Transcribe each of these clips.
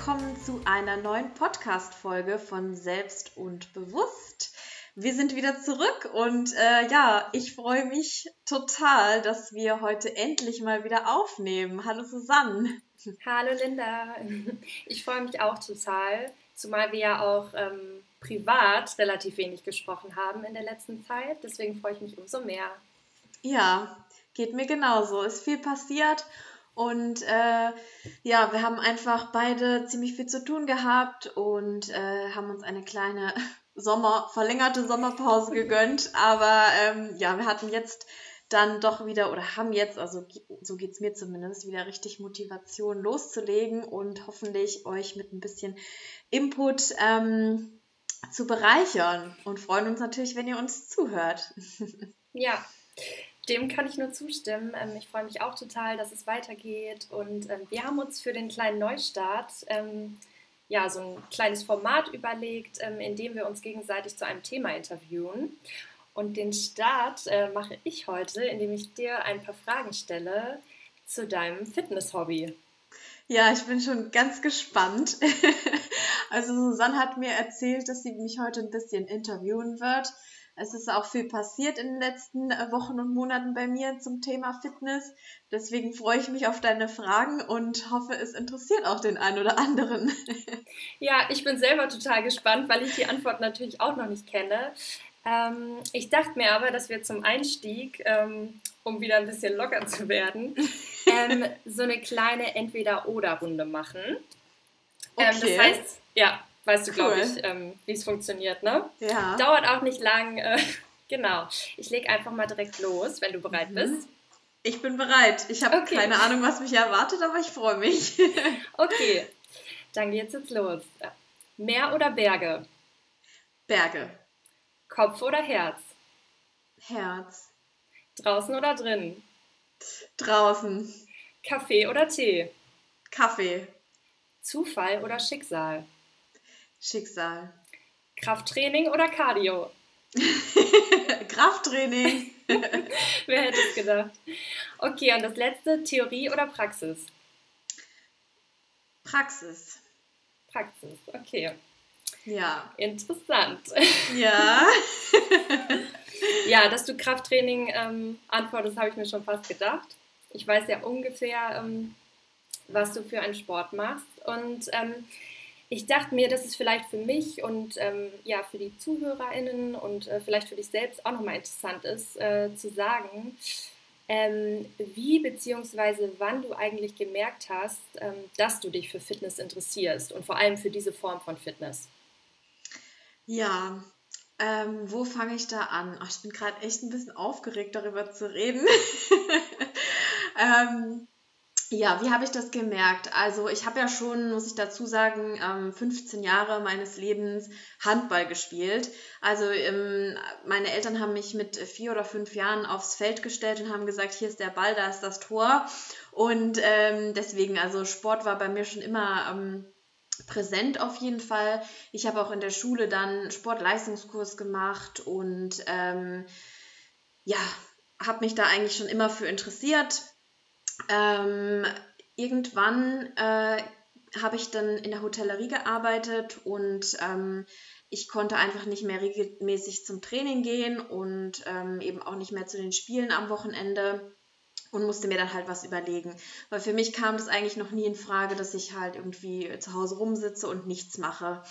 Willkommen zu einer neuen Podcast-Folge von Selbst und Bewusst. Wir sind wieder zurück und äh, ja, ich freue mich total, dass wir heute endlich mal wieder aufnehmen. Hallo Susanne. Hallo Linda. Ich freue mich auch total, zumal wir ja auch ähm, privat relativ wenig gesprochen haben in der letzten Zeit. Deswegen freue ich mich umso mehr. Ja, geht mir genauso. Ist viel passiert und äh, ja, wir haben einfach beide ziemlich viel zu tun gehabt und äh, haben uns eine kleine Sommer, verlängerte Sommerpause gegönnt. Aber ähm, ja, wir hatten jetzt dann doch wieder oder haben jetzt, also so geht es mir zumindest, wieder richtig Motivation loszulegen und hoffentlich euch mit ein bisschen Input ähm, zu bereichern und freuen uns natürlich, wenn ihr uns zuhört. Ja, dem kann ich nur zustimmen. Ähm, ich freue mich auch total, dass es weitergeht. Und ähm, wir haben uns für den kleinen Neustart ähm, ja, so ein kleines Format überlegt, in dem wir uns gegenseitig zu einem Thema interviewen. Und den Start äh, mache ich heute, indem ich dir ein paar Fragen stelle zu deinem Fitness-Hobby. Ja, ich bin schon ganz gespannt. also Susanne hat mir erzählt, dass sie mich heute ein bisschen interviewen wird. Es ist auch viel passiert in den letzten äh, Wochen und Monaten bei mir zum Thema Fitness. Deswegen freue ich mich auf deine Fragen und hoffe, es interessiert auch den einen oder anderen. Ja, ich bin selber total gespannt, weil ich die Antwort natürlich auch noch nicht kenne. Ähm, ich dachte mir aber, dass wir zum Einstieg, ähm, um wieder ein bisschen locker zu werden, ähm, so eine kleine Entweder-Oder-Runde machen. Ähm, okay. das heißt, ja, Weißt du, glaube ich, ähm, wie es funktioniert, ne? Ja. Dauert auch nicht lang. Äh, genau. Ich lege einfach mal direkt los, wenn du bereit mhm. bist. Ich bin bereit. Ich habe okay. keine Ahnung, was mich erwartet, aber ich freue mich. okay, dann geht's jetzt los. Meer oder Berge? Berge. Kopf oder Herz? Herz. Draußen oder drin? Draußen. Kaffee oder Tee? Kaffee. Zufall oder Schicksal? Schicksal. Krafttraining oder Cardio? Krafttraining. Wer hätte es gedacht? Okay, und das letzte, Theorie oder Praxis? Praxis. Praxis, okay. Ja. Interessant. Ja. ja, dass du Krafttraining ähm, antwortest, habe ich mir schon fast gedacht. Ich weiß ja ungefähr, ähm, was du für einen Sport machst. Und ähm, ich dachte mir, dass es vielleicht für mich und ähm, ja, für die ZuhörerInnen und äh, vielleicht für dich selbst auch nochmal interessant ist, äh, zu sagen, ähm, wie bzw. wann du eigentlich gemerkt hast, ähm, dass du dich für Fitness interessierst und vor allem für diese Form von Fitness. Ja, ähm, wo fange ich da an? Ach, ich bin gerade echt ein bisschen aufgeregt, darüber zu reden. ähm, ja, wie habe ich das gemerkt? Also ich habe ja schon, muss ich dazu sagen, 15 ähm, Jahre meines Lebens Handball gespielt. Also ähm, meine Eltern haben mich mit vier oder fünf Jahren aufs Feld gestellt und haben gesagt, hier ist der Ball, da ist das Tor. Und ähm, deswegen, also Sport war bei mir schon immer präsent auf jeden Fall. Ich habe auch in der Schule dann Sportleistungskurs gemacht und ja, habe mich da eigentlich schon immer für interessiert ähm, irgendwann äh, habe ich dann in der Hotellerie gearbeitet und ähm, ich konnte einfach nicht mehr regelmäßig zum Training gehen und ähm, eben auch nicht mehr zu den Spielen am Wochenende und musste mir dann halt was überlegen. Weil für mich kam das eigentlich noch nie in Frage, dass ich halt irgendwie zu Hause rumsitze und nichts mache.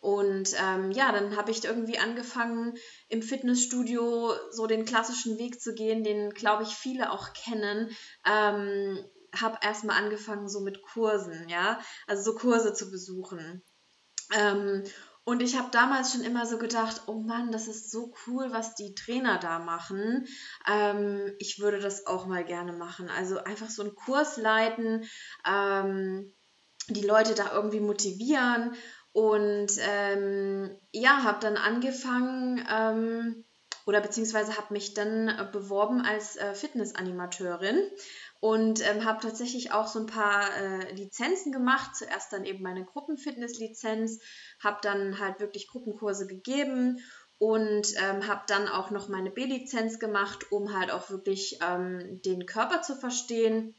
Und ähm, ja, dann habe ich irgendwie angefangen, im Fitnessstudio so den klassischen Weg zu gehen, den, glaube ich, viele auch kennen. Ähm, habe erstmal angefangen so mit Kursen, ja, also so Kurse zu besuchen. Ähm, und ich habe damals schon immer so gedacht, oh Mann, das ist so cool, was die Trainer da machen. Ähm, ich würde das auch mal gerne machen. Also einfach so einen Kurs leiten, ähm, die Leute da irgendwie motivieren und ähm, ja, habe dann angefangen ähm, oder beziehungsweise habe mich dann äh, beworben als äh, Fitnessanimateurin und ähm, habe tatsächlich auch so ein paar äh, Lizenzen gemacht. Zuerst dann eben meine Gruppenfitness-Lizenz, habe dann halt wirklich Gruppenkurse gegeben und ähm, habe dann auch noch meine B-Lizenz gemacht, um halt auch wirklich ähm, den Körper zu verstehen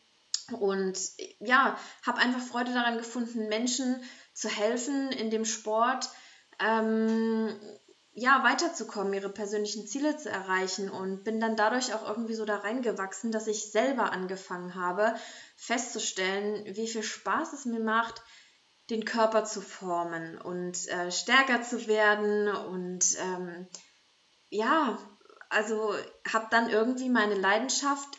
Und ja, habe einfach Freude daran gefunden, Menschen zu helfen in dem Sport, ähm, ja, weiterzukommen, ihre persönlichen Ziele zu erreichen. Und bin dann dadurch auch irgendwie so da reingewachsen, dass ich selber angefangen habe, festzustellen, wie viel Spaß es mir macht, den Körper zu formen und äh, stärker zu werden. Und ähm, ja, also habe dann irgendwie meine Leidenschaft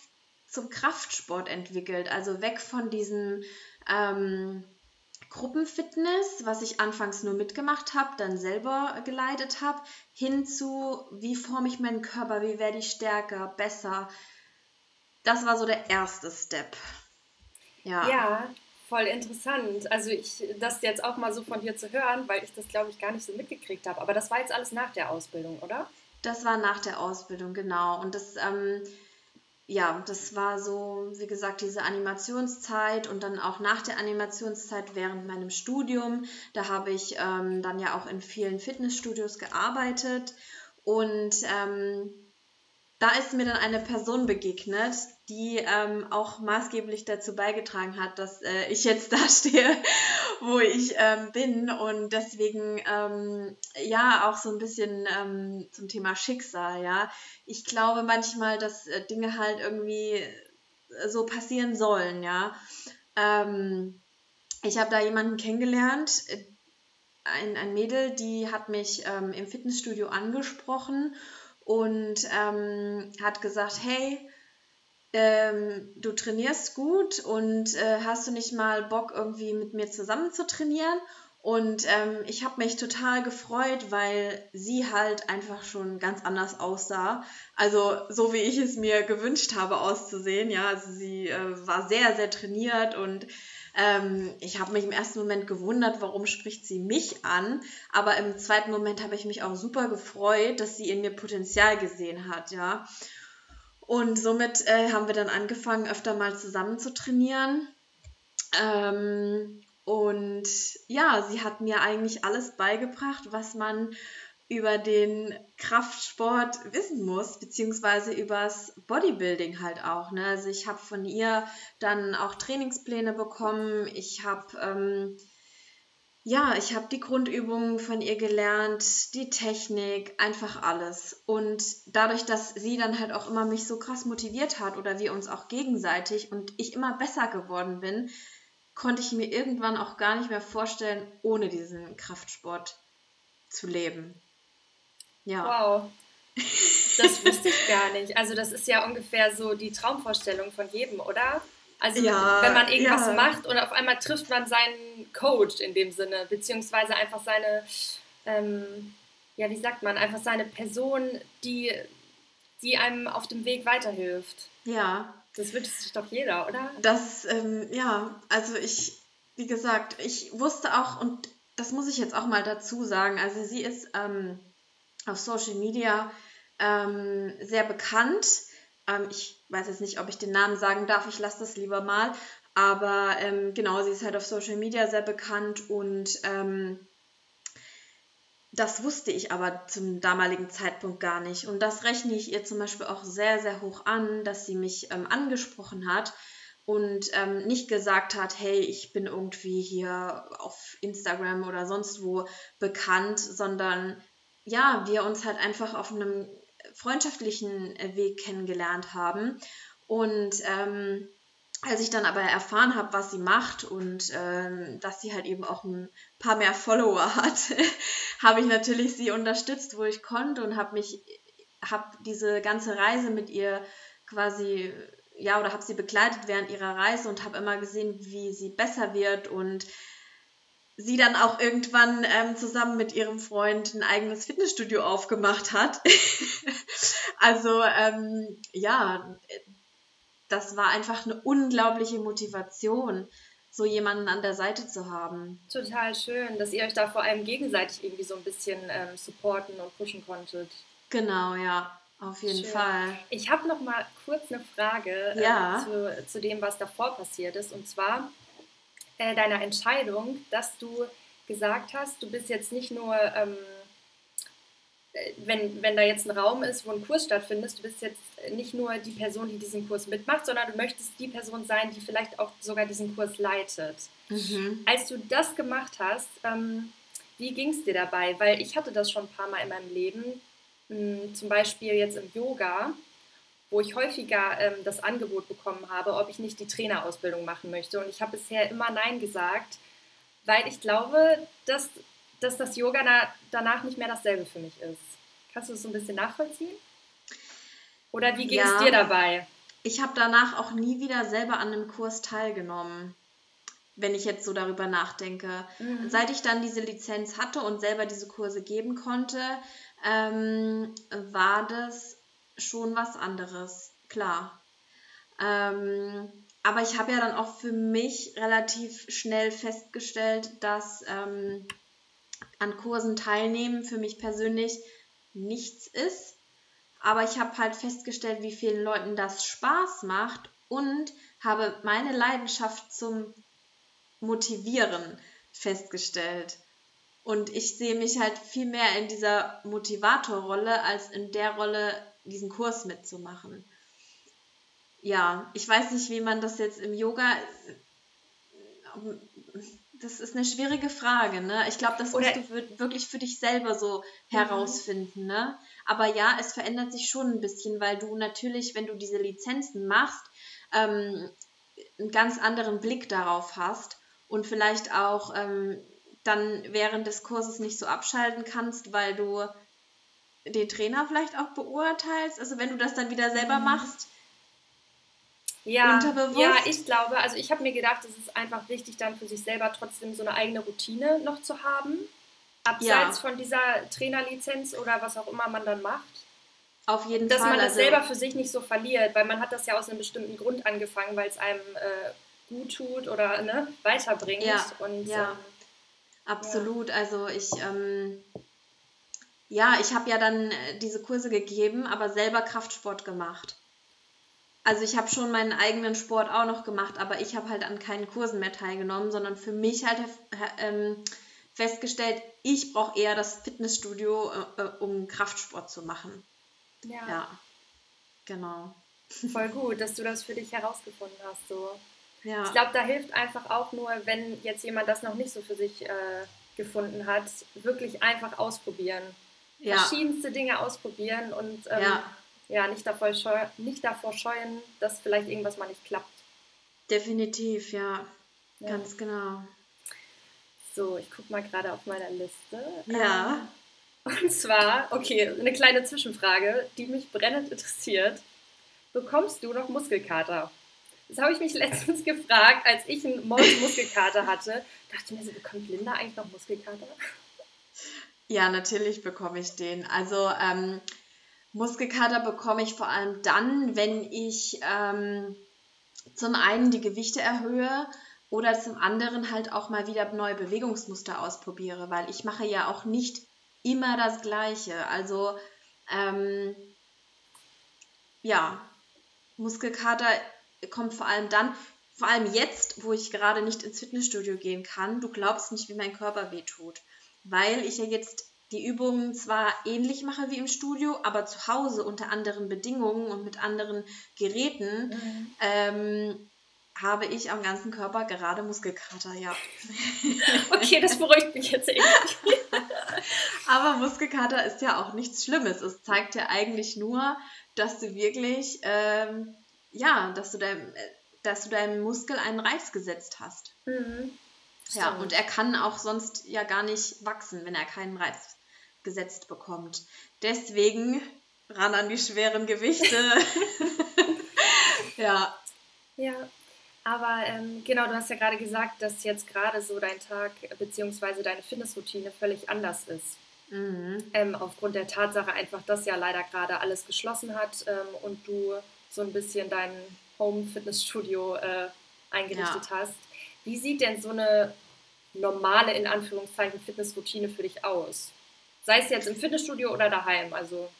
zum Kraftsport entwickelt, also weg von diesem ähm, Gruppenfitness, was ich anfangs nur mitgemacht habe, dann selber geleitet habe, hin zu, wie forme ich meinen Körper, wie werde ich stärker, besser. Das war so der erste Step. Ja. ja, voll interessant. Also ich, das jetzt auch mal so von dir zu hören, weil ich das, glaube ich, gar nicht so mitgekriegt habe. Aber das war jetzt alles nach der Ausbildung, oder? Das war nach der Ausbildung, genau. Und das, ähm, ja, das war so, wie gesagt, diese Animationszeit und dann auch nach der Animationszeit während meinem Studium. Da habe ich ähm, dann ja auch in vielen Fitnessstudios gearbeitet und ähm, da ist mir dann eine Person begegnet, die ähm, auch maßgeblich dazu beigetragen hat, dass äh, ich jetzt da stehe, wo ich ähm, bin und deswegen ähm, ja auch so ein bisschen ähm, zum Thema Schicksal, ja. Ich glaube manchmal, dass äh, Dinge halt irgendwie äh, so passieren sollen, ja. Ähm, ich habe da jemanden kennengelernt, äh, ein, ein Mädel, die hat mich ähm, im Fitnessstudio angesprochen und ähm, hat gesagt, hey, ähm, du trainierst gut und äh, hast du nicht mal Bock, irgendwie mit mir zusammen zu trainieren? Und ähm, ich habe mich total gefreut, weil sie halt einfach schon ganz anders aussah. Also so wie ich es mir gewünscht habe auszusehen. Ja, also sie äh, war sehr, sehr trainiert und ähm, ich habe mich im ersten Moment gewundert, warum spricht sie mich an. Aber im zweiten Moment habe ich mich auch super gefreut, dass sie in mir Potenzial gesehen hat, ja. Und somit äh, haben wir dann angefangen, öfter mal zusammen zu trainieren. Ähm, und ja, sie hat mir eigentlich alles beigebracht, was man über den Kraftsport wissen muss, beziehungsweise übers Bodybuilding halt auch. Ne? Also ich habe von ihr dann auch Trainingspläne bekommen. Ich habe ähm, ja, ich habe die Grundübungen von ihr gelernt, die Technik, einfach alles. Und dadurch, dass sie dann halt auch immer mich so krass motiviert hat oder wir uns auch gegenseitig und ich immer besser geworden bin, konnte ich mir irgendwann auch gar nicht mehr vorstellen, ohne diesen Kraftsport zu leben. Ja. Wow. Das wusste ich gar nicht. Also das ist ja ungefähr so die Traumvorstellung von jedem, oder? Also ja, wenn man irgendwas ja. macht und auf einmal trifft man seinen Coach in dem Sinne, beziehungsweise einfach seine, ähm, ja, wie sagt man, einfach seine Person, die, die einem auf dem Weg weiterhilft. Ja. Das wünscht sich doch jeder, oder? Das, ähm, ja, also ich, wie gesagt, ich wusste auch, und das muss ich jetzt auch mal dazu sagen, also sie ist ähm, auf Social Media ähm, sehr bekannt. Ähm, ich weiß jetzt nicht, ob ich den Namen sagen darf, ich lasse das lieber mal. Aber ähm, genau, sie ist halt auf Social Media sehr bekannt und ähm, das wusste ich aber zum damaligen Zeitpunkt gar nicht. Und das rechne ich ihr zum Beispiel auch sehr, sehr hoch an, dass sie mich ähm, angesprochen hat und ähm, nicht gesagt hat, hey, ich bin irgendwie hier auf Instagram oder sonst wo bekannt, sondern ja, wir uns halt einfach auf einem freundschaftlichen äh, Weg kennengelernt haben. Und ähm, als ich dann aber erfahren habe, was sie macht und ähm, dass sie halt eben auch ein paar mehr Follower hat, habe ich natürlich sie unterstützt, wo ich konnte und habe mich, habe diese ganze Reise mit ihr quasi, ja, oder habe sie begleitet während ihrer Reise und habe immer gesehen, wie sie besser wird und sie dann auch irgendwann ähm, zusammen mit ihrem Freund ein eigenes Fitnessstudio aufgemacht hat. also ähm, ja, das war einfach eine unglaubliche Motivation, so jemanden an der Seite zu haben. Total schön, dass ihr euch da vor allem gegenseitig irgendwie so ein bisschen ähm, supporten und pushen konntet. Genau, ja. Auf jeden Schön. Fall. Ich habe noch mal kurz eine Frage äh, ja. äh, zu, zu dem, was davor passiert ist. Und zwar, äh, deiner Entscheidung, dass du gesagt hast, du bist jetzt nicht nur ähm, äh, wenn, wenn da jetzt ein Raum ist, wo ein Kurs stattfindet, du bist jetzt nicht nur die Person, die diesen Kurs mitmacht, sondern du möchtest die Person sein, die vielleicht auch sogar diesen Kurs leitet. Mhm. Als du das gemacht hast, ähm, wie ging es dir dabei? Weil ich hatte das schon ein paar Mal in meinem Leben, mh, hm, zum Beispiel jetzt im Yoga, wo ich häufiger ähm, das Angebot bekommen habe, ob ich nicht die Trainerausbildung machen möchte. Und ich habe bisher immer Nein gesagt, weil ich glaube, dass, dass das Yoga da, danach nicht mehr dasselbe für mich ist. Kannst du das so ein bisschen nachvollziehen? Oder wie ging es ja, dir dabei? Ich habe danach auch nie wieder selber an einem Kurs teilgenommen, wenn ich jetzt so darüber nachdenke. Mhm. Seit ich dann diese Lizenz hatte und selber diese Kurse geben konnte, ähm, war das schon was anderes, klar. Ähm, aber ich habe ja dann auch für mich relativ schnell festgestellt, dass ähm, an Kursen teilnehmen für mich persönlich nichts ist. Aber ich habe halt festgestellt, wie vielen Leuten das Spaß macht und habe meine Leidenschaft zum Motivieren festgestellt. Und ich sehe mich halt viel mehr in dieser Motivatorrolle als in der Rolle, diesen Kurs mitzumachen. Ja, ich weiß nicht, wie man das jetzt im Yoga. Das ist eine schwierige Frage, ne? Ich glaube, das musst du wirklich für dich selber so mhm. herausfinden, ne? Aber ja, es verändert sich schon ein bisschen, weil du natürlich, wenn du diese Lizenzen machst, ähm, einen ganz anderen Blick darauf hast und vielleicht auch ähm, dann während des Kurses nicht so abschalten kannst, weil du den Trainer vielleicht auch beurteilst? Also wenn du das dann wieder selber mhm. machst? Ja, ja, ich glaube, also ich habe mir gedacht, es ist einfach wichtig, dann für sich selber trotzdem so eine eigene Routine noch zu haben. Abseits ja. von dieser Trainerlizenz oder was auch immer man dann macht. Auf jeden dass Fall. Dass man das also selber für sich nicht so verliert, weil man hat das ja aus einem bestimmten Grund angefangen, weil es einem äh, gut tut oder ne, weiterbringt. Ja, und, ja. Ähm, absolut. Ja. Also ich ähm, ja, ich habe ja dann äh, diese Kurse gegeben, aber selber Kraftsport gemacht. Also ich habe schon meinen eigenen Sport auch noch gemacht, aber ich habe halt an keinen Kursen mehr teilgenommen, sondern für mich halt ähm, festgestellt, ich brauche eher das Fitnessstudio, äh, äh, um Kraftsport zu machen. Ja. Ja, genau. Voll gut, dass du das für dich herausgefunden hast. So. Ja. Ich glaube, da hilft einfach auch nur, wenn jetzt jemand das noch nicht so für sich äh, gefunden hat, wirklich einfach ausprobieren ja. verschiedenste Dinge ausprobieren und ähm, ja. Ja, nicht, davor scheu nicht davor scheuen, dass vielleicht irgendwas mal nicht klappt. Definitiv, ja. ja. Ganz genau. So, ich gucke mal gerade auf meiner Liste. Ja. Ähm, und zwar, okay, eine kleine Zwischenfrage, die mich brennend interessiert. Bekommst du noch Muskelkater? Das habe ich mich letztens gefragt, als ich einen Muskelkater hatte. Dachte mir so, bekommt Linda eigentlich noch Muskelkater? Ja, natürlich bekomme ich den. Also ähm, Muskelkater bekomme ich vor allem dann, wenn ich ähm, zum einen die Gewichte erhöhe oder zum anderen halt auch mal wieder neue Bewegungsmuster ausprobiere, weil ich mache ja auch nicht immer das Gleiche. Also ähm, ja, Muskelkater kommt vor allem dann, vor allem jetzt, wo ich gerade nicht ins Fitnessstudio gehen kann. Du glaubst nicht, wie mein Körper wehtut weil ich ja jetzt die Übungen zwar ähnlich mache wie im Studio, aber zu Hause unter anderen Bedingungen und mit anderen Geräten mhm. ähm, habe ich am ganzen Körper gerade Muskelkater, ja. okay, das beruhigt mich jetzt irgendwie. aber Muskelkater ist ja auch nichts Schlimmes. Es zeigt ja eigentlich nur, dass du wirklich, ähm, ja, dass du, dein, dass du deinem Muskel einen Reiz gesetzt hast. Mhm. Ja, und er kann auch sonst ja gar nicht wachsen, wenn er keinen Reiz gesetzt bekommt. Deswegen ran an die schweren Gewichte. ja. Ja, aber ähm, genau, du hast ja gerade gesagt, dass jetzt gerade so dein Tag bzw. deine Fitnessroutine völlig anders ist. Mhm. Ähm, aufgrund der Tatsache einfach, dass ja leider gerade alles geschlossen hat ähm, und du so ein bisschen dein Home-Fitnessstudio äh, eingerichtet ja. hast. Wie sieht denn so eine normale, in Anführungszeichen, Fitnessroutine für dich aus? Sei es jetzt im Fitnessstudio oder daheim, also.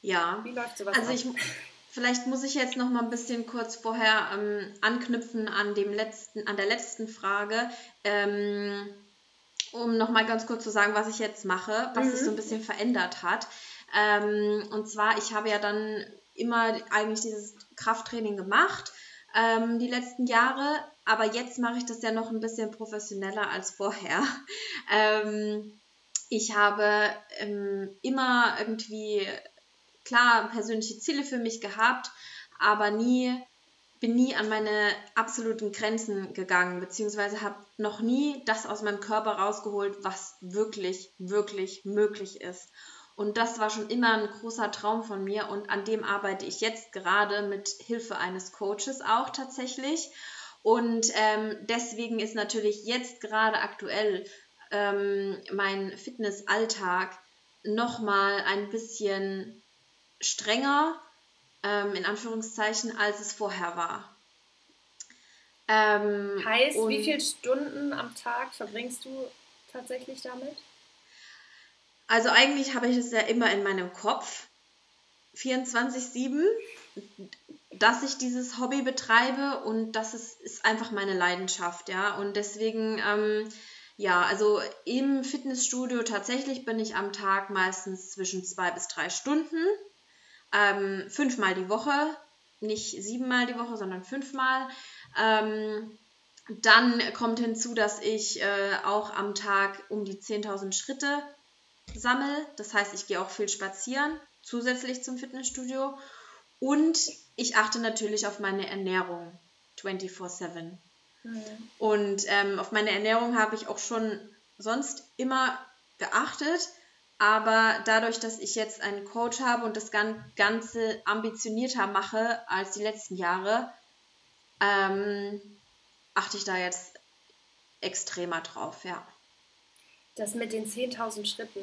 Ja. Wie läuft sowas Also ich, vielleicht muss ich jetzt noch mal ein bisschen kurz vorher ähm, anknüpfen an dem letzten, an der letzten Frage. Ähm, um nochmal ganz kurz zu sagen, was ich jetzt mache, was mhm. sich so ein bisschen verändert hat. Ähm, und zwar, ich habe ja dann immer eigentlich dieses Krafttraining gemacht, ähm, die letzten Jahre, aber jetzt mache ich das ja noch ein bisschen professioneller als vorher. Ähm, ich habe ähm, immer irgendwie, klar, persönliche Ziele für mich gehabt, aber nie bin nie an meine absoluten Grenzen gegangen, beziehungsweise habe noch nie das aus meinem Körper rausgeholt, was wirklich, wirklich möglich ist. Und das war schon immer ein großer Traum von mir und an dem arbeite ich jetzt gerade mit Hilfe eines Coaches auch tatsächlich. Und ähm, deswegen ist natürlich jetzt gerade aktuell ähm, mein Fitnessalltag nochmal ein bisschen strenger, ähm, in Anführungszeichen, als es vorher war. Ähm, heißt, wie viele Stunden am Tag verbringst du tatsächlich damit? Also eigentlich habe ich es ja immer in meinem Kopf, 24-7, dass ich dieses Hobby betreibe und das ist, ist einfach meine Leidenschaft, ja. Und deswegen, ähm, ja, also im Fitnessstudio tatsächlich bin ich am Tag meistens zwischen zwei bis drei Stunden, ähm, fünfmal die Woche, nicht siebenmal die Woche, sondern fünfmal. Ähm, dann kommt hinzu, dass ich äh, auch am Tag um die 10.000 Schritte sammle. Das heißt, ich gehe auch viel spazieren, zusätzlich zum Fitnessstudio. Und ich achte natürlich auf meine Ernährung 24-7. Mhm. Und ähm, auf meine Ernährung habe ich auch schon sonst immer geachtet. Aber dadurch, dass ich jetzt einen Coach habe und das Ganze ambitionierter mache als die letzten Jahre, ähm, achte ich da jetzt extremer drauf, ja das mit den 10.000 Schritten,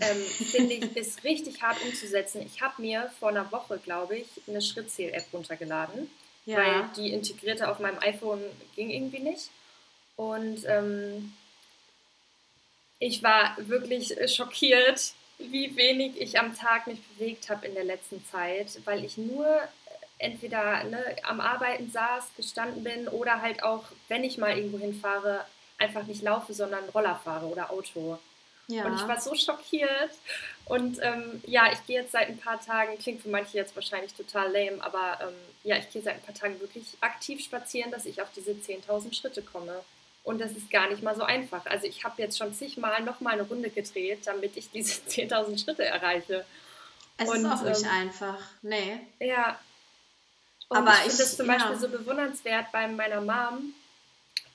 ähm, finde ich, ist richtig hart umzusetzen. Ich habe mir vor einer Woche, glaube ich, eine Schrittzähl-App runtergeladen, ja. weil die integrierte auf meinem iPhone ging irgendwie nicht. Und ähm, ich war wirklich schockiert, wie wenig ich am Tag mich bewegt habe in der letzten Zeit, weil ich nur entweder ne, am Arbeiten saß, gestanden bin oder halt auch, wenn ich mal irgendwo hinfahre, einfach nicht laufe, sondern Roller fahre oder Auto. Ja. Und ich war so schockiert. Und ähm, ja, ich gehe jetzt seit ein paar Tagen, klingt für manche jetzt wahrscheinlich total lame, aber ähm, ja, ich gehe seit ein paar Tagen wirklich aktiv spazieren, dass ich auf diese 10.000 Schritte komme. Und das ist gar nicht mal so einfach. Also ich habe jetzt schon zigmal nochmal eine Runde gedreht, damit ich diese 10.000 Schritte erreiche. Es und, ist auch nicht ähm, einfach. Nee. Ja. Und aber ich finde das zum ja. Beispiel so bewundernswert bei meiner Mom,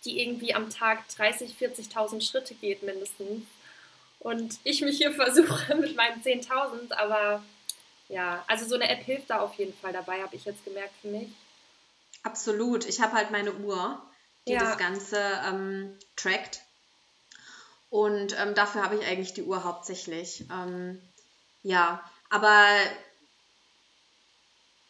die irgendwie am Tag 30, 40.000 Schritte geht mindestens. Und ich mich hier versuche mit meinen 10.000, aber ja, also so eine App hilft da auf jeden Fall dabei, habe ich jetzt gemerkt für mich. Absolut. Ich habe halt meine Uhr, die ja. das Ganze ähm, trackt. Und ähm, dafür habe ich eigentlich die Uhr hauptsächlich. Ähm, ja, aber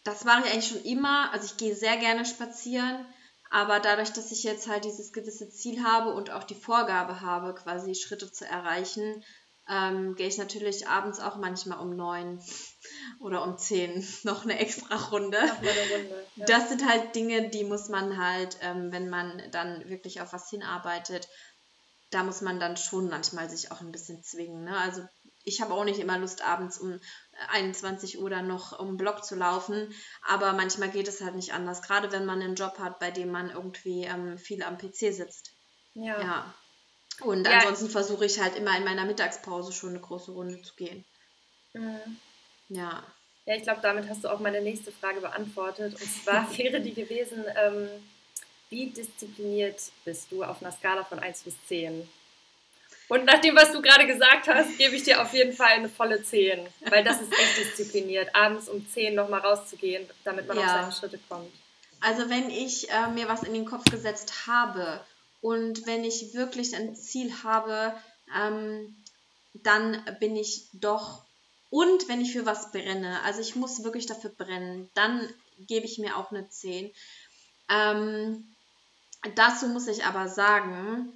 das mache ich eigentlich schon immer. Also ich gehe sehr gerne spazieren. Aber dadurch, dass ich jetzt halt dieses gewisse Ziel habe und auch die Vorgabe habe, quasi Schritte zu erreichen, ähm, gehe ich natürlich abends auch manchmal um neun oder um zehn noch eine extra Runde. Eine Runde ja. Das sind halt Dinge, die muss man halt, ähm, wenn man dann wirklich auf was hinarbeitet, da muss man dann schon manchmal sich auch ein bisschen zwingen. Ne? Also ich habe auch nicht immer Lust, abends um 21 Uhr dann noch um den Block zu laufen, aber manchmal geht es halt nicht anders, gerade wenn man einen Job hat, bei dem man irgendwie ähm, viel am PC sitzt. Ja. ja. Und ja. ansonsten versuche ich halt immer in meiner Mittagspause schon eine große Runde zu gehen. Mhm. Ja. Ja, ich glaube, damit hast du auch meine nächste Frage beantwortet. Und zwar wäre die gewesen, ähm, wie diszipliniert bist du auf einer Skala von 1 bis 10? Und nach dem, was du gerade gesagt hast, gebe ich dir auf jeden Fall eine volle 10. Weil das ist echt diszipliniert, abends um 10 nochmal rauszugehen, damit man ja. auf seine Schritte kommt. Also wenn ich äh, mir was in den Kopf gesetzt habe und wenn ich wirklich ein Ziel habe, ähm, dann bin ich doch und wenn ich für was brenne, also ich muss wirklich dafür brennen, dann gebe ich mir auch eine 10. Ähm, dazu muss ich aber sagen,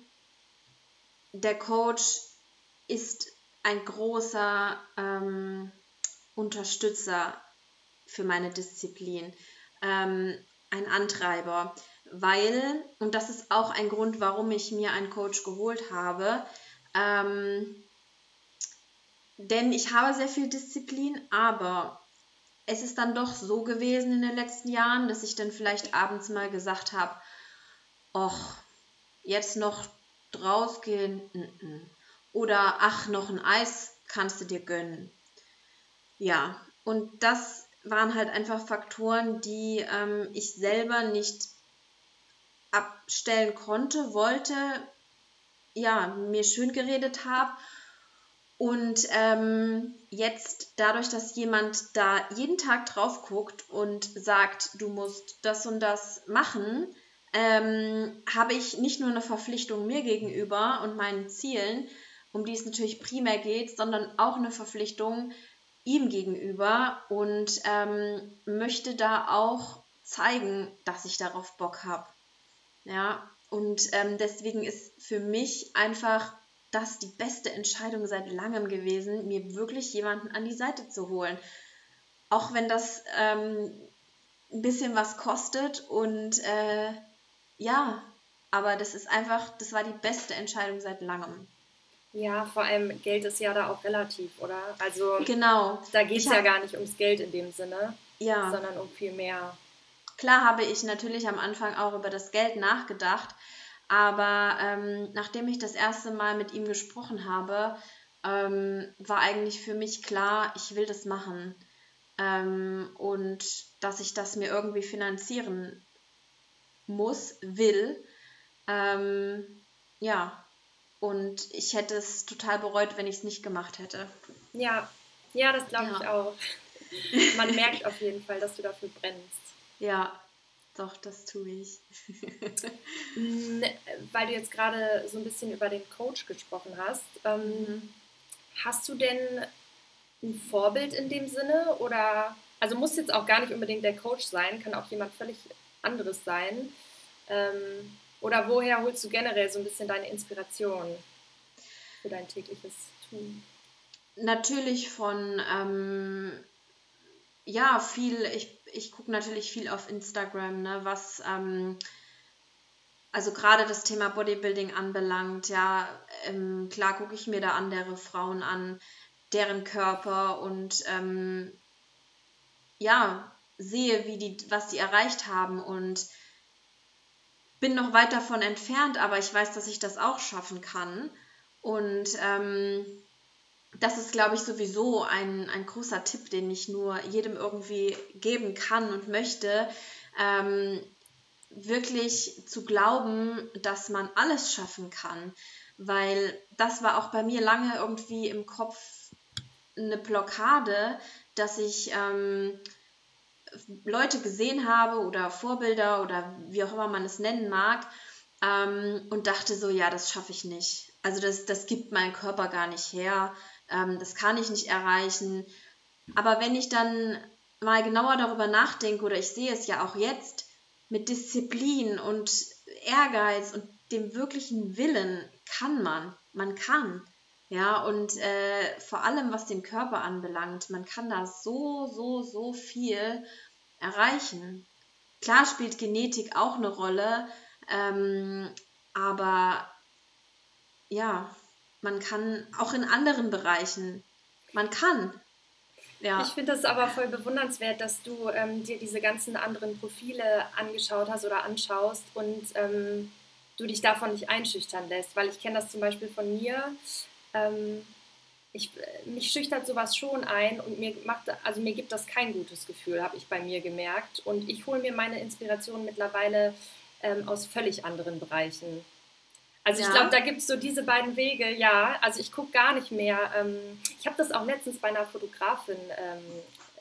der Coach ist ein großer ähm, Unterstützer für meine Disziplin, ähm, ein Antreiber. weil, und das ist auch ein Grund, warum ich mir einen Coach geholt habe, ähm, denn ich habe sehr viel Disziplin, aber es ist dann doch so gewesen in den letzten Jahren, dass ich dann vielleicht abends mal gesagt habe, och, jetzt noch rausgehen, oder ach, noch ein Eis kannst du dir gönnen. Ja, und das waren halt einfach Faktoren, die ähm, ich selber nicht abstellen konnte, wollte, ja, mir schön geredet habe. Und ähm, jetzt dadurch, dass jemand da jeden Tag drauf guckt und sagt, du musst das und das machen, ähm, habe ich nicht nur eine Verpflichtung mir gegenüber und meinen Zielen, um die es natürlich primär geht, sondern auch eine Verpflichtung ihm gegenüber und ähm, möchte da auch zeigen, dass ich darauf Bock habe. Ja, und ähm, deswegen ist für mich einfach das die beste Entscheidung seit langem gewesen, mir wirklich jemanden an die Seite zu holen. Auch wenn das ähm, ein bisschen was kostet und äh, ja, aber das ist einfach, das war die beste Entscheidung seit langem. Ja, vor allem Geld ist ja da auch relativ, oder? Also genau. da geht es ja gar nicht ums Geld in dem Sinne, ja. sondern um viel mehr. Klar habe ich natürlich am Anfang auch über das Geld nachgedacht, aber ähm, nachdem ich das erste Mal mit ihm gesprochen habe, ähm, war eigentlich für mich klar, ich will das machen ähm, und dass ich das mir irgendwie finanzieren muss, will. Ähm, ja, und ich hätte es total bereut, wenn ich es nicht gemacht hätte. Ja, ja, das glaube ja. ich auch. Man merkt auf jeden Fall, dass du dafür brennst. Ja, doch, das tue ich. Weil du jetzt gerade so ein bisschen über den Coach gesprochen hast, ähm, mhm. hast du denn ein Vorbild in dem Sinne? Oder, also muss jetzt auch gar nicht unbedingt der Coach sein, kann auch jemand völlig anderes sein. Ähm, oder woher holst du generell so ein bisschen deine Inspiration für dein tägliches Tun? Natürlich von, ähm, ja, viel, ich, ich gucke natürlich viel auf Instagram, ne, was, ähm, also gerade das Thema Bodybuilding anbelangt, ja, ähm, klar gucke ich mir da andere Frauen an, deren Körper und ähm, ja, sehe, wie die, was die erreicht haben und bin noch weit davon entfernt, aber ich weiß, dass ich das auch schaffen kann. Und ähm, das ist, glaube ich, sowieso ein, ein großer Tipp, den ich nur jedem irgendwie geben kann und möchte. Ähm, wirklich zu glauben, dass man alles schaffen kann. Weil das war auch bei mir lange irgendwie im Kopf eine Blockade, dass ich ähm, Leute gesehen habe oder Vorbilder oder wie auch immer man es nennen mag ähm, und dachte so, ja, das schaffe ich nicht. Also das, das gibt mein Körper gar nicht her, ähm, das kann ich nicht erreichen. Aber wenn ich dann mal genauer darüber nachdenke oder ich sehe es ja auch jetzt mit Disziplin und Ehrgeiz und dem wirklichen Willen kann man, man kann. Ja, und äh, vor allem was den Körper anbelangt, man kann da so, so, so viel erreichen. Klar spielt Genetik auch eine Rolle, ähm, aber ja, man kann auch in anderen Bereichen, man kann. Ja. Ich finde das aber voll bewundernswert, dass du ähm, dir diese ganzen anderen Profile angeschaut hast oder anschaust und ähm, du dich davon nicht einschüchtern lässt, weil ich kenne das zum Beispiel von mir. Ähm, ich, mich schüchtert sowas schon ein und mir macht, also mir gibt das kein gutes Gefühl, habe ich bei mir gemerkt. Und ich hole mir meine Inspiration mittlerweile ähm, aus völlig anderen Bereichen. Also ja. ich glaube, da gibt es so diese beiden Wege, ja. Also ich gucke gar nicht mehr. Ähm, ich habe das auch letztens bei einer Fotografin ähm,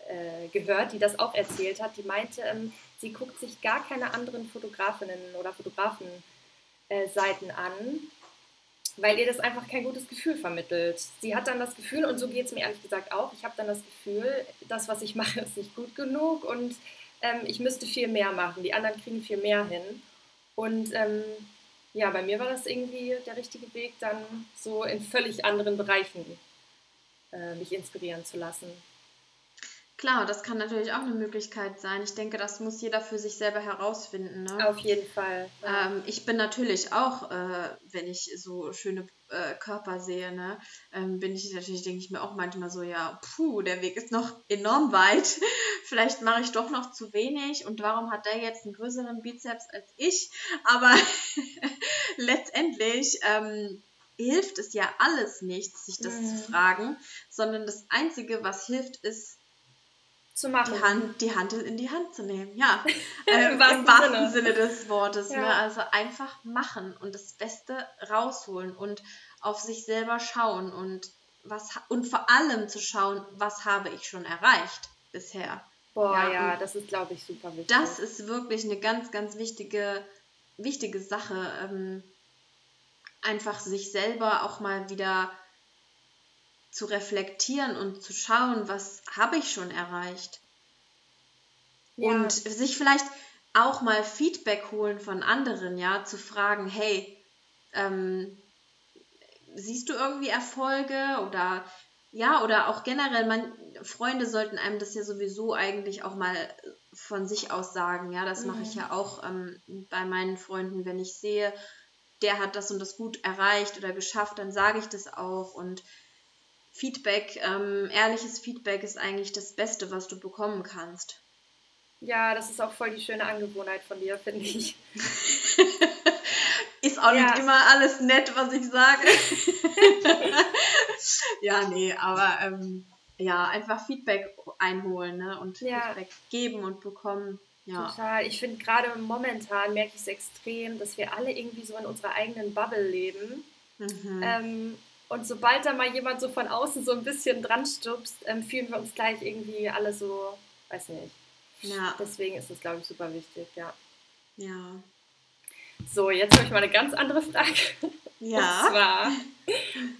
äh, gehört, die das auch erzählt hat. Die meinte, ähm, sie guckt sich gar keine anderen Fotografinnen oder Fotografenseiten äh, an, weil ihr das einfach kein gutes Gefühl vermittelt. Sie hat dann das Gefühl, und so geht es mir ehrlich gesagt auch, ich habe dann das Gefühl, das, was ich mache, ist nicht gut genug und ähm, ich müsste viel mehr machen. Die anderen kriegen viel mehr hin. Und ähm, ja, bei mir war das irgendwie der richtige Weg, dann so in völlig anderen Bereichen äh, mich inspirieren zu lassen. Klar, das kann natürlich auch eine Möglichkeit sein. Ich denke, das muss jeder für sich selber herausfinden. Ne? Auf jeden Fall. Ja. Ähm, ich bin natürlich auch, äh, wenn ich so schöne äh, Körper sehe, ne, ähm, bin ich natürlich, denke ich mir auch manchmal so, ja, puh, der Weg ist noch enorm weit. Vielleicht mache ich doch noch zu wenig und warum hat der jetzt einen größeren Bizeps als ich? Aber letztendlich ähm, hilft es ja alles nichts, sich das mhm. zu fragen, sondern das Einzige, was hilft, ist zu machen. Die Hand, die Hand in die Hand zu nehmen, ja. Äh, Im, wahrsten, Im wahrsten Sinne. Sinne. des Wortes. Ja. Ne? Also einfach machen und das Beste rausholen und auf sich selber schauen und was und vor allem zu schauen, was habe ich schon erreicht bisher. Boah, ja, ja das ist, glaube ich, super wichtig. Das ist wirklich eine ganz, ganz wichtige, wichtige Sache. Ähm, einfach sich selber auch mal wieder zu reflektieren und zu schauen, was habe ich schon erreicht. Ja. Und sich vielleicht auch mal Feedback holen von anderen, ja, zu fragen, hey, ähm, siehst du irgendwie Erfolge oder ja, oder auch generell, man, Freunde sollten einem das ja sowieso eigentlich auch mal von sich aus sagen, ja, das mhm. mache ich mhm. ja auch ähm, bei meinen Freunden, wenn ich sehe, der hat das und das gut erreicht oder geschafft, dann sage ich das auch und Feedback, ähm, ehrliches Feedback ist eigentlich das Beste, was du bekommen kannst. Ja, das ist auch voll die schöne Angewohnheit von dir, finde ich. ist auch ja. nicht immer alles nett, was ich sage. ja, nee, aber ähm, ja, einfach Feedback einholen ne? und ja. Feedback geben und bekommen. Ja. Total. Ich finde gerade momentan merke ich es extrem, dass wir alle irgendwie so in unserer eigenen Bubble leben. Mhm. Ähm, und sobald da mal jemand so von außen so ein bisschen dran stupst, ähm, fühlen wir uns gleich irgendwie alle so, weiß nicht. Ja. Deswegen ist das, glaube ich, super wichtig, ja. Ja. So, jetzt habe ich mal eine ganz andere Frage. Ja. Und zwar,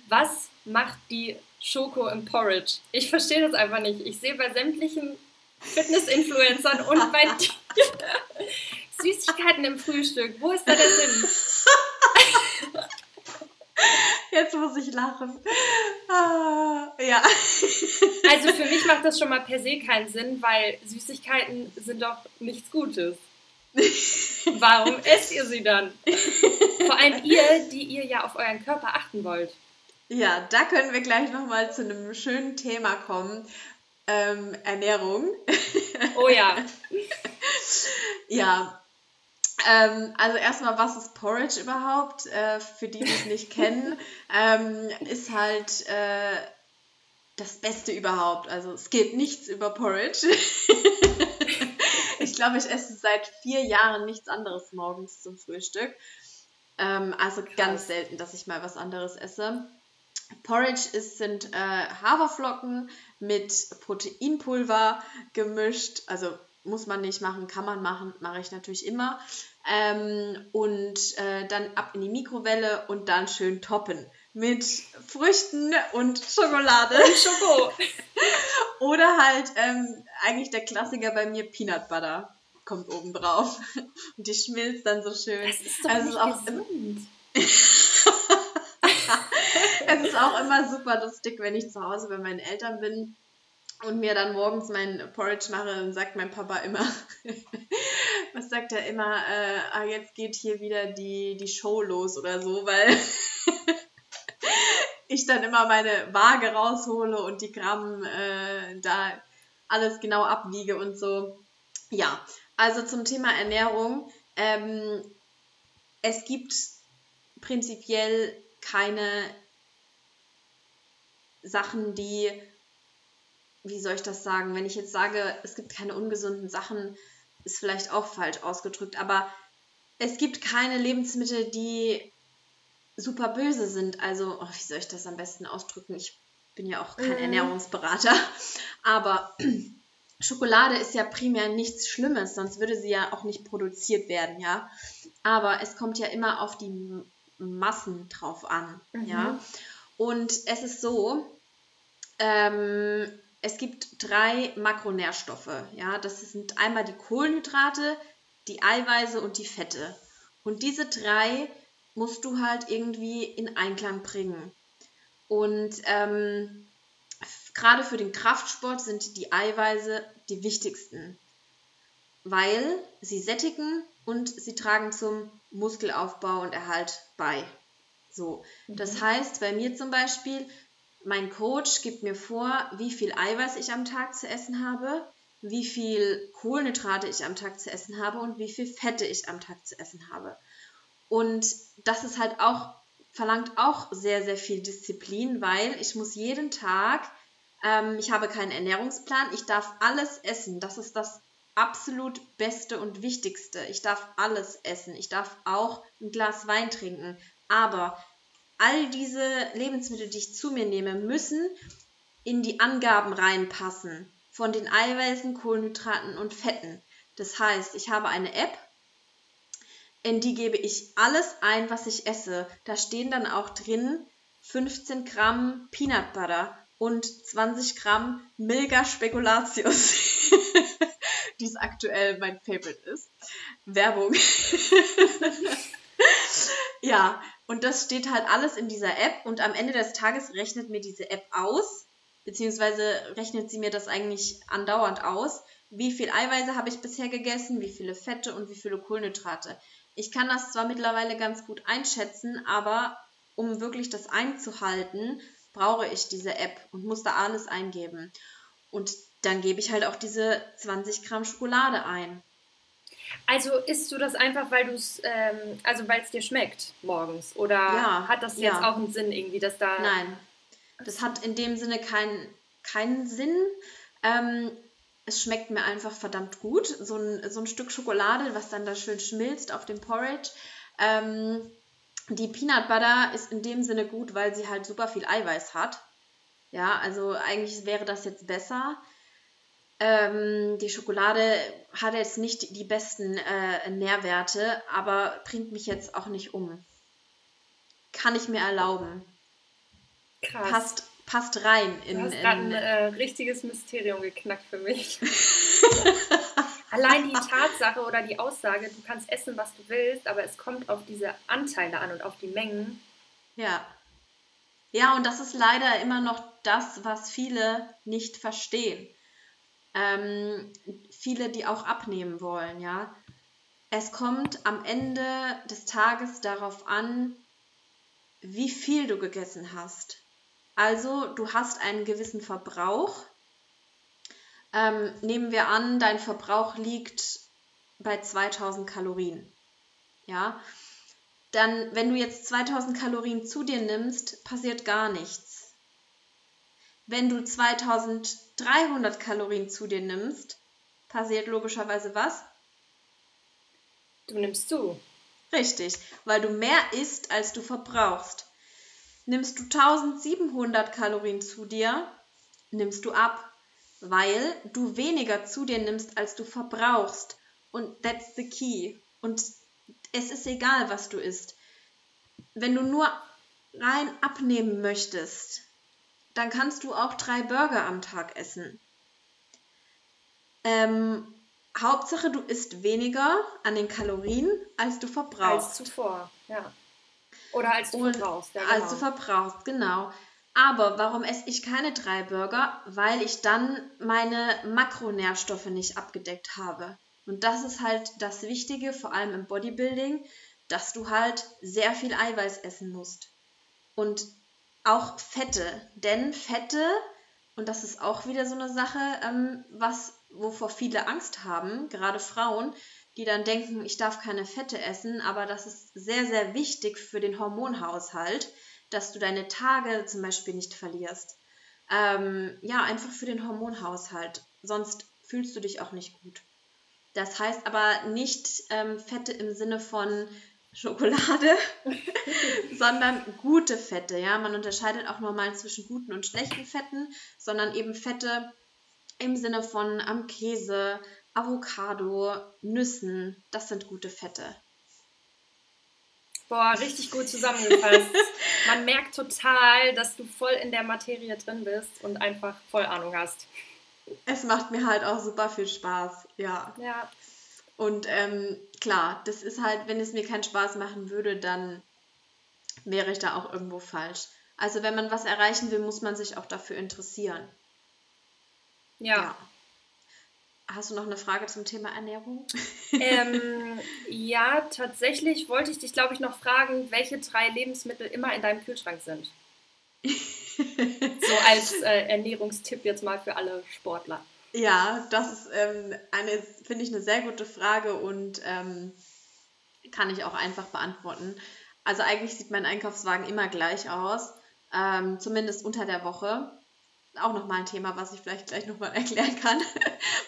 was macht die Schoko im Porridge? Ich verstehe das einfach nicht. Ich sehe bei sämtlichen Fitness-Influencern und bei dir Süßigkeiten im Frühstück. Wo ist da der Sinn? Jetzt muss ich lachen. Ah, ja. Also für mich macht das schon mal per se keinen Sinn, weil Süßigkeiten sind doch nichts Gutes. Warum esst ihr sie dann? Vor allem ihr, die ihr ja auf euren Körper achten wollt. Ja, da können wir gleich nochmal zu einem schönen Thema kommen. Ähm, Ernährung. Oh ja. ja, ähm, also erstmal, was ist Porridge überhaupt? Äh, für die, die es nicht kennen, ähm, ist halt äh, das Beste überhaupt. Also es geht nichts über Porridge. ich glaube, ich esse seit vier Jahren nichts anderes morgens zum Frühstück. Ähm, also Krass. ganz selten, dass ich mal was anderes esse. Porridge ist, sind äh, Haferflocken mit Proteinpulver gemischt, also muss man nicht machen, kann man machen, mache ich natürlich immer. Ähm, und äh, dann ab in die Mikrowelle und dann schön toppen mit Früchten und Schokolade. Und Schoko. Oder halt ähm, eigentlich der Klassiker bei mir Peanut Butter kommt oben drauf und die schmilzt dann so schön. Das ist doch also nicht auch gesund. es ist auch immer super lustig, wenn ich zu Hause bei meinen Eltern bin und mir dann morgens mein Porridge mache, dann sagt mein Papa immer, was sagt er immer, äh, ah, jetzt geht hier wieder die, die Show los oder so, weil ich dann immer meine Waage raushole und die Gramm äh, da alles genau abwiege und so. Ja, also zum Thema Ernährung. Ähm, es gibt prinzipiell keine Sachen, die wie soll ich das sagen? Wenn ich jetzt sage, es gibt keine ungesunden Sachen, ist vielleicht auch falsch ausgedrückt, aber es gibt keine Lebensmittel, die super böse sind. Also, oh, wie soll ich das am besten ausdrücken? Ich bin ja auch kein mhm. Ernährungsberater, aber Schokolade ist ja primär nichts Schlimmes, sonst würde sie ja auch nicht produziert werden, ja. Aber es kommt ja immer auf die Massen drauf an, mhm. ja. Und es ist so, ähm, es gibt drei Makronährstoffe. Ja, das sind einmal die Kohlenhydrate, die Eiweiße und die Fette. Und diese drei musst du halt irgendwie in Einklang bringen. Und ähm, gerade für den Kraftsport sind die Eiweiße die wichtigsten, weil sie sättigen und sie tragen zum Muskelaufbau und Erhalt bei. So, das Mhm. heißt, bei mir zum Beispiel, mein Coach gibt mir vor, wie viel Eiweiß ich am Tag zu essen habe, wie viel Kohlenhydrate ich am Tag zu essen habe und wie viel Fette ich am Tag zu essen habe. Und das ist halt auch, verlangt auch sehr, sehr viel Disziplin, weil ich muss jeden Tag, ähm, ich habe keinen Ernährungsplan, ich darf alles essen. Das ist das absolut Beste und Wichtigste. Ich darf alles essen. Ich darf auch ein Glas Wein trinken. Aber all diese Lebensmittel, die ich zu mir nehme, müssen in die Angaben reinpassen von den Eiweißen, Kohlenhydraten und Fetten. Das heißt, ich habe eine App, in die gebe ich alles ein, was ich esse. Da stehen dann auch drin 15 Gramm Peanut Butter und 20 Gramm Milka Spekulatius, die es aktuell mein Favorite ist. Werbung. ja, und das steht halt alles in dieser App und am Ende des Tages rechnet mir diese App aus, beziehungsweise rechnet sie mir das eigentlich andauernd aus, wie viel Eiweiße habe ich bisher gegessen, wie viele Fette und wie viele Kohlenhydrate. Ich kann das zwar mittlerweile ganz gut einschätzen, aber um wirklich das einzuhalten, brauche ich diese App und muss da alles eingeben. Und dann gebe ich halt auch diese 20 Gramm Schokolade ein. Also isst du das einfach, weil du es, ähm, also weil es dir schmeckt morgens? Oder Ja, hat das ja. jetzt auch einen Sinn irgendwie, dass da. Nein, das hat in dem Sinne keinen keinen Sinn. Ähm, es schmeckt mir einfach verdammt gut. So ein, so ein Stück Schokolade, was dann da schön schmilzt auf dem Porridge. Ähm, die Peanut Butter ist in dem Sinne gut, weil sie halt super viel Eiweiß hat. Ja, also eigentlich wäre das jetzt besser. Ähm, die Schokolade hat jetzt nicht die besten äh, Nährwerte, aber bringt mich jetzt auch nicht um. Kann ich mir erlauben. Krass. Passt, passt rein in. du hast gerade ein in äh, richtiges Mysterium geknackt für mich. Allein die Tatsache oder die Aussage, du kannst essen, was du willst, aber es kommt auf diese Anteile an und auf die Mengen. ja. Ja, und das ist leider immer noch das, was viele nicht verstehen. Ähm, viele, die auch abnehmen wollen, ja. Es kommt am Ende des Tages darauf an, wie viel du gegessen hast. Also, du hast einen gewissen Verbrauch. Ähm, nehmen wir an, dein Verbrauch liegt bei 2000 Kalorien. Ja, dann, wenn du jetzt 2000 Kalorien zu dir nimmst, passiert gar nichts. Wenn du 2300 Kalorien zu dir nimmst, passiert logischerweise was? Du nimmst zu. Richtig, weil du mehr isst, als du verbrauchst. Nimmst du 1700 Kalorien zu dir, nimmst du ab, weil du weniger zu dir nimmst, als du verbrauchst. Und that's the key. Und es ist egal, was du isst. Wenn du nur rein abnehmen möchtest, dann kannst du auch drei Burger am Tag essen. Ähm, Hauptsache, du isst weniger an den Kalorien, als du Als verbrauchst. zuvor, ja. Oder als du Und verbrauchst, ja, Als genau. du verbrauchst, genau. Aber warum esse ich keine drei Burger? Weil ich dann meine Makronährstoffe nicht abgedeckt habe. Und das ist halt das Wichtige, vor allem im Bodybuilding, dass du halt sehr viel Eiweiß essen musst. Und auch Fette. Denn Fette, und das ist auch wieder so eine Sache, ähm, was, wovor viele Angst haben, gerade Frauen, die dann denken, ich darf keine Fette essen, aber das ist sehr, sehr wichtig für den Hormonhaushalt, dass du deine Tage zum Beispiel nicht verlierst. Ähm, ja, einfach für den Hormonhaushalt. Sonst fühlst du dich auch nicht gut. Das heißt aber nicht ähm, Fette im Sinne von Schokolade, sondern gute Fette. Ja, man unterscheidet auch normal zwischen guten und schlechten Fetten, sondern eben Fette im Sinne von am Käse, Avocado, Nüssen. Das sind gute Fette. Boah, richtig gut zusammengefasst. Man merkt total, dass du voll in der Materie drin bist und einfach voll Ahnung hast. Es macht mir halt auch super viel Spaß, ja. Ja, Und ähm, klar, das ist halt, wenn es mir keinen Spaß machen würde, dann wäre ich da auch irgendwo falsch. Also wenn man was erreichen will, muss man sich auch dafür interessieren. Ja. ja. Hast du noch eine Frage zum Thema Ernährung? Ähm, ja, tatsächlich wollte ich dich, glaube ich, noch fragen, welche drei Lebensmittel immer in deinem Kühlschrank sind. so als äh, Ernährungstipp jetzt mal für alle Sportler. Ja, das ist ähm, eine, finde ich, eine sehr gute Frage und ähm, kann ich auch einfach beantworten. Also eigentlich sieht mein Einkaufswagen immer gleich aus, ähm, zumindest unter der Woche. Auch nochmal ein Thema, was ich vielleicht gleich nochmal erklären kann,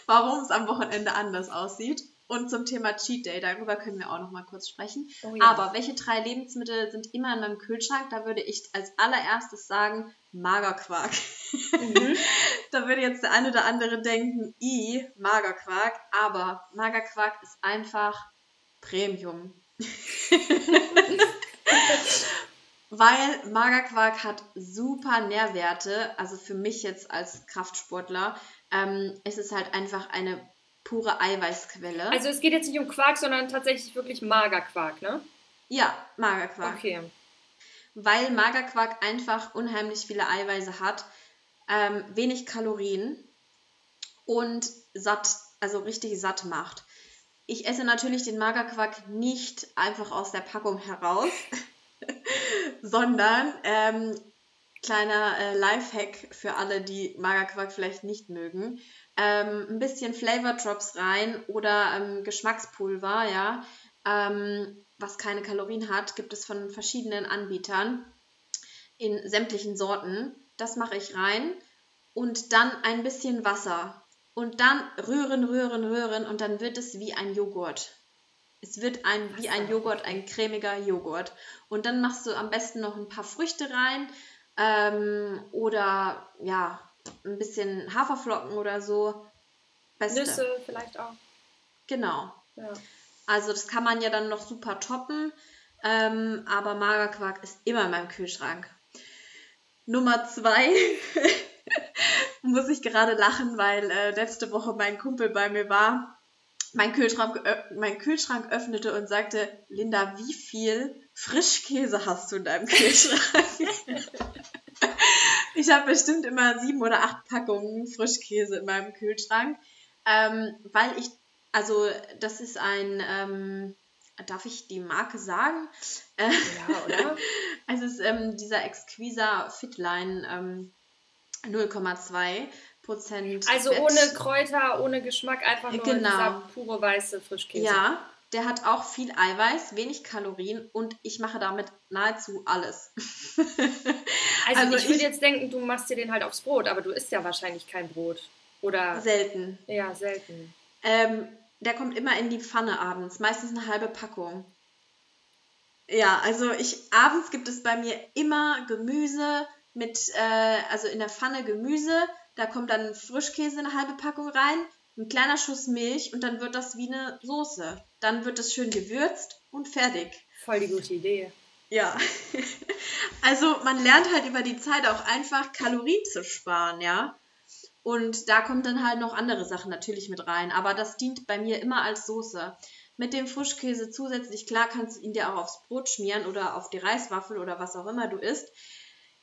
warum es am Wochenende anders aussieht. Und zum Thema Cheat Day, darüber können wir auch noch mal kurz sprechen. Oh ja. Aber welche drei Lebensmittel sind immer in meinem Kühlschrank? Da würde ich als allererstes sagen Magerquark. Mhm. da würde jetzt der eine oder andere denken, i, Magerquark. Aber Magerquark ist einfach Premium. Weil Magerquark hat super Nährwerte. Also für mich jetzt als Kraftsportler ähm, ist es halt einfach eine pure Eiweißquelle. Also es geht jetzt nicht um Quark, sondern tatsächlich wirklich Magerquark, ne? Ja, Magerquark. Okay. Weil Magerquark einfach unheimlich viele Eiweiße hat, ähm, wenig Kalorien und satt, also richtig satt macht. Ich esse natürlich den Magerquark nicht einfach aus der Packung heraus, sondern ähm, kleiner äh, Lifehack für alle, die Magerquark vielleicht nicht mögen ähm, ein bisschen Flavor Drops rein oder ähm, Geschmackspulver, ja, ähm, was keine Kalorien hat, gibt es von verschiedenen Anbietern in sämtlichen Sorten. Das mache ich rein und dann ein bisschen Wasser und dann rühren, rühren, rühren und dann wird es wie ein Joghurt. Es wird ein, wie ein Joghurt, ein cremiger Joghurt. Und dann machst du am besten noch ein paar Früchte rein ähm, oder ja, ein bisschen Haferflocken oder so. Beste. Nüsse vielleicht auch. Genau. Ja. Also das kann man ja dann noch super toppen, ähm, aber Magerquark ist immer in meinem Kühlschrank. Nummer zwei muss ich gerade lachen, weil äh, letzte Woche mein Kumpel bei mir war, mein Kühlschrank, äh, mein Kühlschrank öffnete und sagte, Linda, wie viel Frischkäse hast du in deinem Kühlschrank? Ich habe bestimmt immer sieben oder acht Packungen Frischkäse in meinem Kühlschrank, ähm, weil ich, also das ist ein, ähm, darf ich die Marke sagen? Ja, oder? es ist ähm, dieser Exquisa Fitline ähm, 0,2 Prozent. Also Fett. ohne Kräuter, ohne Geschmack, einfach nur genau. dieser pure weiße Frischkäse. Ja, der hat auch viel Eiweiß, wenig Kalorien und ich mache damit nahezu alles. also, also, ich würde jetzt denken, du machst dir den halt aufs Brot, aber du isst ja wahrscheinlich kein Brot. Oder? Selten. Ja, selten. Ähm, der kommt immer in die Pfanne abends, meistens eine halbe Packung. Ja, also ich abends gibt es bei mir immer Gemüse mit, äh, also in der Pfanne Gemüse, da kommt dann Frischkäse eine halbe Packung rein, ein kleiner Schuss Milch und dann wird das wie eine Soße. Dann wird es schön gewürzt und fertig. Voll die gute Idee. Ja. Also man lernt halt über die Zeit auch einfach Kalorien zu sparen, ja. Und da kommen dann halt noch andere Sachen natürlich mit rein. Aber das dient bei mir immer als Soße. Mit dem Frischkäse zusätzlich, klar kannst du ihn dir auch aufs Brot schmieren oder auf die Reiswaffel oder was auch immer du isst.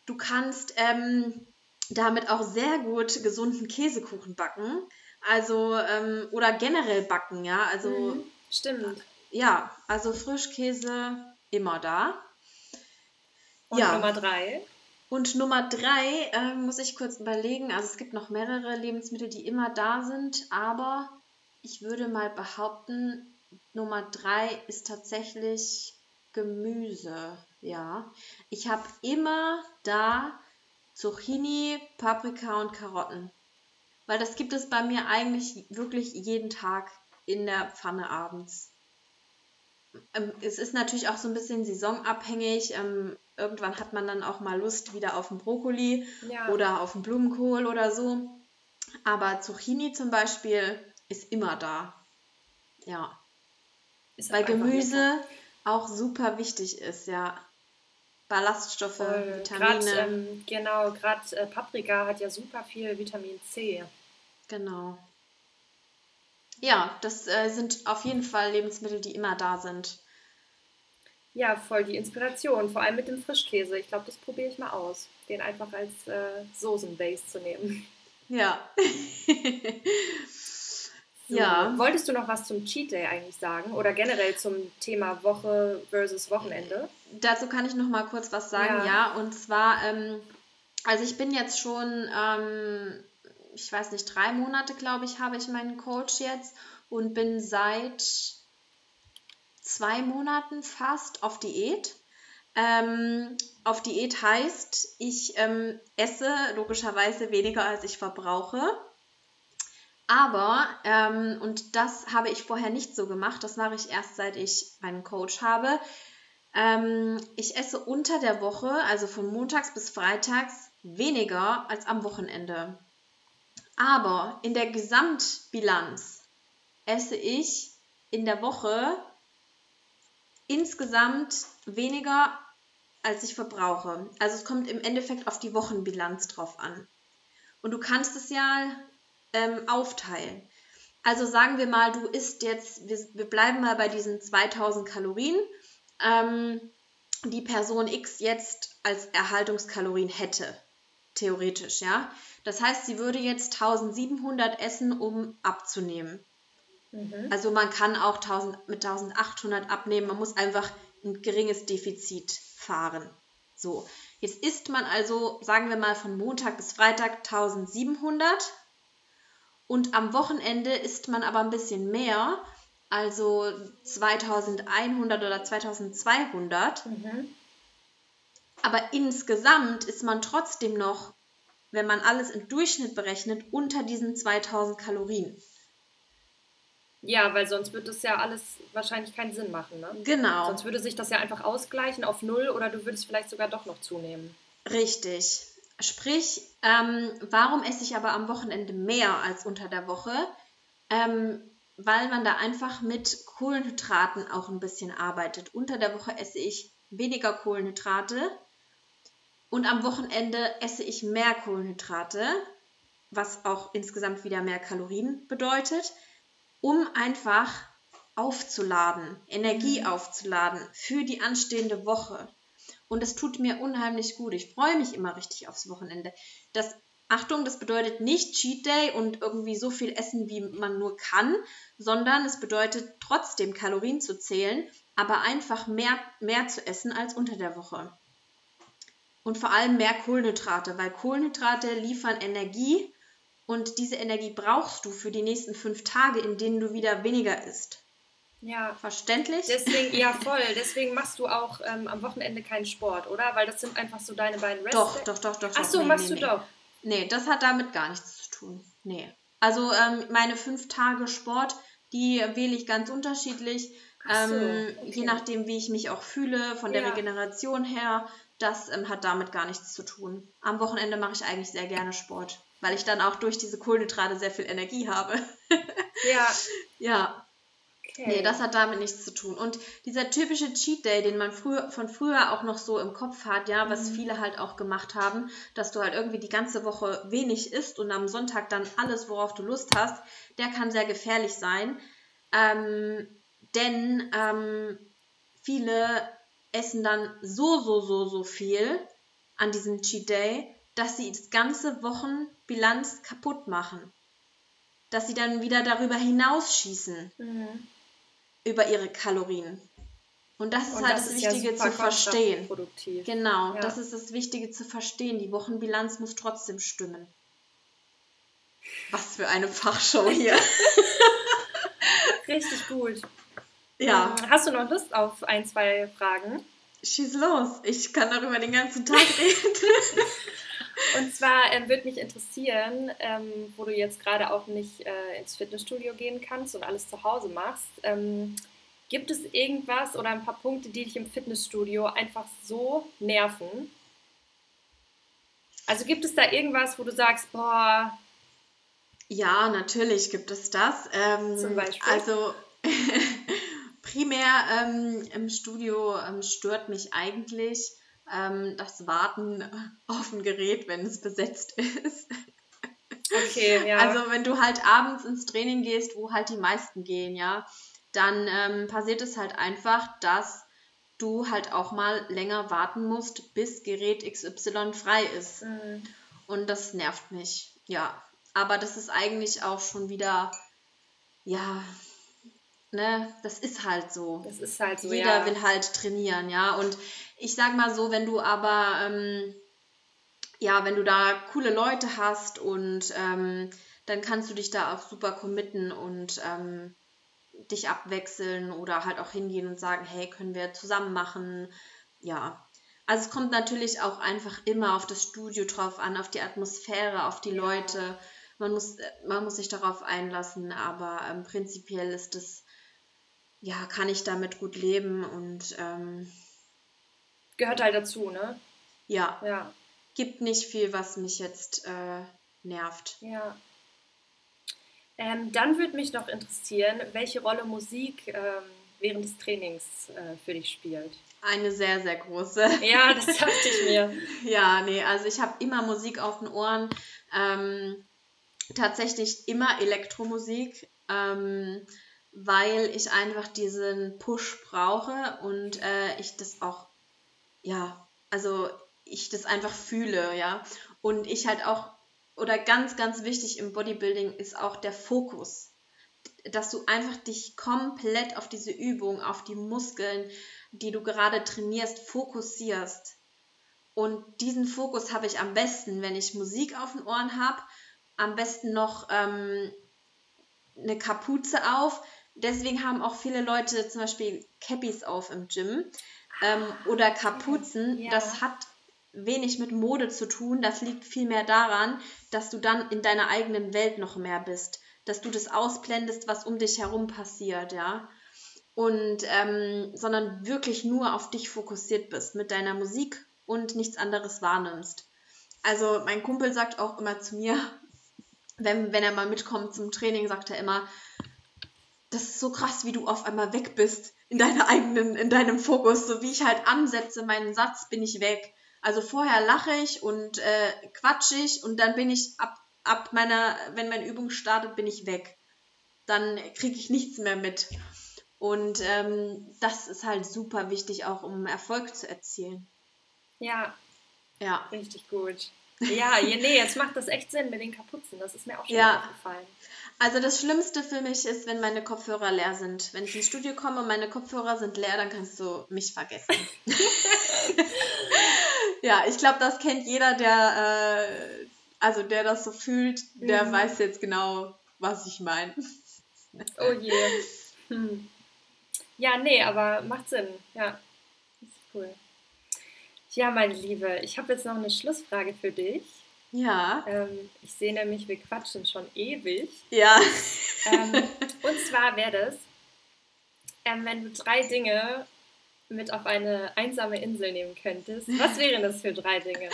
Du kannst ähm, damit auch sehr gut gesunden Käsekuchen backen. Also, ähm, oder generell backen, ja. Also, mhm, stimmt. Ja, also Frischkäse immer da. Und ja. Nummer drei. Und Nummer drei äh, muss ich kurz überlegen. Also es gibt noch mehrere Lebensmittel, die immer da sind, aber ich würde mal behaupten, Nummer drei ist tatsächlich Gemüse. Ja, ich habe immer da Zucchini, Paprika und Karotten. Weil das gibt es bei mir eigentlich wirklich jeden Tag in der Pfanne abends. Ähm, es ist natürlich auch so ein bisschen saisonabhängig. Irgendwann hat man dann auch mal Lust wieder auf einen Brokkoli ja. oder auf einen Blumenkohl oder so. Aber Zucchini zum Beispiel ist immer da. Ja. Ist Weil Gemüse auch super wichtig ist, ja. Ballaststoffe, Voll. Vitamine. Grad, ähm, genau, gerade äh, Paprika hat ja super viel Vitamin C. Genau. Ja, das äh, sind auf jeden Fall Lebensmittel, die immer da sind. Ja, voll die Inspiration, vor allem mit dem Frischkäse. Ich glaube, das probiere ich mal aus, den einfach als äh, Soßenbase zu nehmen. Ja. so. Ja. Wolltest du noch was zum Cheat Day eigentlich sagen oder generell zum Thema Woche versus Wochenende? Dazu kann ich noch mal kurz was sagen, ja. ja. Und zwar, ähm, also ich bin jetzt schon, ähm, ich weiß nicht, drei Monate, glaube ich, habe ich meinen Coach jetzt und bin seit zwei Monaten fast auf Diät. Ähm, auf Diät heißt, ich ähm, esse logischerweise weniger, als ich verbrauche. Aber, ähm, und das habe ich vorher nicht so gemacht, das mache ich erst seit ich meinen Coach habe. Ähm, ich esse unter der Woche, also von montags bis freitags, weniger als am Wochenende. Aber in der Gesamtbilanz esse ich in der Woche insgesamt weniger als ich verbrauche. Also es kommt im Endeffekt auf die Wochenbilanz drauf an. Und du kannst es ja ähm, aufteilen. Also sagen wir mal, du isst jetzt, wir, wir bleiben mal bei diesen 2000 Kalorien, ähm, die Person X jetzt als Erhaltungskalorien hätte. Theoretisch, ja. Das heißt, sie würde jetzt 1700 essen, um abzunehmen. Mhm. Also man kann auch 1000, mit 1800 abnehmen. Man muss einfach ein geringes Defizit fahren. So, jetzt isst man also, sagen wir mal, von Montag bis Freitag 1700 und am Wochenende isst man aber ein bisschen mehr, also 2100 oder 2200. Mhm. Aber insgesamt ist man trotzdem noch, wenn man alles im Durchschnitt berechnet, unter diesen 2000 Kalorien. Ja, weil sonst wird das ja alles wahrscheinlich keinen Sinn machen, ne? Genau. Sonst würde sich das ja einfach ausgleichen auf null oder du würdest vielleicht sogar doch noch zunehmen. Richtig. Sprich, ähm, warum esse ich aber am Wochenende mehr als unter der Woche? Ähm, weil man da einfach mit Kohlenhydraten auch ein bisschen arbeitet. Unter der Woche esse ich weniger Kohlenhydrate und am Wochenende esse ich mehr Kohlenhydrate, was auch insgesamt wieder mehr Kalorien bedeutet um einfach aufzuladen, Energie mhm. aufzuladen für die anstehende Woche. Und es tut mir unheimlich gut. Ich freue mich immer richtig aufs Wochenende. Das, Achtung, das bedeutet nicht Cheat Day und irgendwie so viel essen, wie man nur kann, sondern es bedeutet trotzdem Kalorien zu zählen, aber einfach mehr, mehr zu essen als unter der Woche. Und vor allem mehr Kohlenhydrate, weil Kohlenhydrate liefern Energie und diese Energie brauchst du für die nächsten fünf Tage, in denen du wieder weniger isst. Ja. Verständlich? Deswegen, ja, voll. Deswegen machst du auch ähm, am Wochenende keinen Sport, oder? Weil das sind einfach so deine beiden Rest Doch, doch, doch, doch. Ach so, nee, machst nee, du nee. doch. Nee, das hat damit gar nichts zu tun. Nee. Also ähm, meine fünf Tage Sport, die wähle ich ganz unterschiedlich. Ähm, so, okay. Je nachdem, wie ich mich auch fühle, von der ja. Regeneration her. Das ähm, hat damit gar nichts zu tun. Am Wochenende mache ich eigentlich sehr gerne Sport weil ich dann auch durch diese Kohlenhydrate sehr viel Energie habe. ja. Ja. Okay. Nee, das hat damit nichts zu tun. Und dieser typische Cheat Day, den man früher, von früher auch noch so im Kopf hat, ja, was mhm. viele halt auch gemacht haben, dass du halt irgendwie die ganze Woche wenig isst und am Sonntag dann alles, worauf du Lust hast, der kann sehr gefährlich sein. Ähm, denn ähm, viele essen dann so, so, so, so viel an diesem Cheat Day, dass sie das ganze Wochenbilanz kaputt machen. Dass sie dann wieder darüber hinausschießen. Mhm. Über ihre Kalorien. Und das ist Und halt das, das Wichtige ja zu verstehen. Genau, ja. das ist das Wichtige zu verstehen. Die Wochenbilanz muss trotzdem stimmen. Was für eine Fachshow hier. Richtig gut. Ja. Ähm, hast du noch Lust auf ein, zwei Fragen? Schieß los. Ich kann darüber den ganzen Tag reden. Und zwar ähm, würde mich interessieren, ähm, wo du jetzt gerade auch nicht äh, ins Fitnessstudio gehen kannst und alles zu Hause machst. Ähm, gibt es irgendwas oder ein paar Punkte, die dich im Fitnessstudio einfach so nerven? Also gibt es da irgendwas, wo du sagst, boah. Ja, natürlich gibt es das. Ähm, Zum Beispiel. Also primär ähm, im Studio ähm, stört mich eigentlich ähm, das Warten auf ein Gerät, wenn es besetzt ist. Okay, ja. Also wenn du halt abends ins Training gehst, wo halt die meisten gehen, ja, dann ähm, passiert es halt einfach, dass du halt auch mal länger warten musst, bis Gerät XY frei ist. Mhm. Und das nervt mich. Ja, aber das ist eigentlich auch schon wieder, ja, ne, das ist halt so. Das ist halt so, Jeder ja. will halt trainieren, ja. Und ich sag mal so, wenn du aber, ähm, ja, wenn du da coole Leute hast und ähm, dann kannst du dich da auch super committen und ähm, dich abwechseln oder halt auch hingehen und sagen, hey, können wir zusammen machen? Ja. Also es kommt natürlich auch einfach immer auf das Studio drauf an, auf die Atmosphäre, auf die Ja. Leute. Man muss, man muss sich darauf einlassen, aber ähm, prinzipiell ist es, ja, kann ich damit gut leben und ähm, Gehört halt dazu, ne? ja, Ja. gibt nicht viel, was mich jetzt äh, nervt. Ja. Ähm, dann würde mich noch interessieren, welche Rolle Musik ähm, während des Trainings äh, für dich spielt. Eine sehr, sehr große. Ja, das dachte ich mir. Ja, nee, also ich habe immer Musik auf den Ohren. Ähm, tatsächlich immer Elektromusik, ähm, weil ich einfach diesen Push brauche und äh, ich das auch, ja, also ich das einfach fühle, ja. Und ich halt auch, oder ganz, ganz wichtig im Bodybuilding ist auch der Fokus. Dass du einfach dich komplett auf diese Übung, auf die Muskeln, die du gerade trainierst, fokussierst. Und diesen Fokus habe ich am besten, wenn ich Musik auf den Ohren habe, am besten noch ähm, eine Kapuze auf. Deswegen haben auch viele Leute zum Beispiel Cappies auf im Gym ähm, oder Kapuzen. Ja. Das hat wenig mit Mode zu tun. Das liegt vielmehr daran, dass du dann in deiner eigenen Welt noch mehr bist. Dass du das ausblendest, was um dich herum passiert, ja. Und ähm, sondern wirklich nur auf dich fokussiert bist mit deiner Musik und nichts anderes wahrnimmst. Also mein Kumpel sagt auch immer zu mir, wenn, wenn er mal mitkommt zum Training, sagt er immer, das ist so krass, wie du auf einmal weg bist in deiner eigenen, in deinem Fokus. So wie ich halt ansetze meinen Satz, bin ich weg. Also vorher lache ich und äh, quatsch ich und dann bin ich ab, ab meiner, wenn meine Übung startet, bin ich weg. Dann kriege ich nichts mehr mit. Und ähm, das ist halt super wichtig, auch um Erfolg zu erzielen. Ja, Ja. richtig gut. Ja, nee, jetzt macht das echt Sinn mit den Kapuzen. Das ist mir auch schon Ja. aufgefallen. Also das Schlimmste für mich ist, wenn meine Kopfhörer leer sind. Wenn ich ins Studio komme und meine Kopfhörer sind leer, dann kannst du mich vergessen. ja, ich glaube, das kennt jeder, der, äh, also der das so fühlt, der Mhm. weiß jetzt genau, was ich meine. Oh je. Hm. Ja, nee, aber macht Sinn. Ja, ist cool. Ja, meine Liebe, ich habe jetzt noch eine Schlussfrage für dich. Ja, Ähm, ich sehe nämlich, wir quatschen schon ewig. ja. Ähm, und zwar wäre das, ähm, wenn du drei Dinge mit auf eine einsame Insel nehmen könntest. Was wären das für drei Dinge?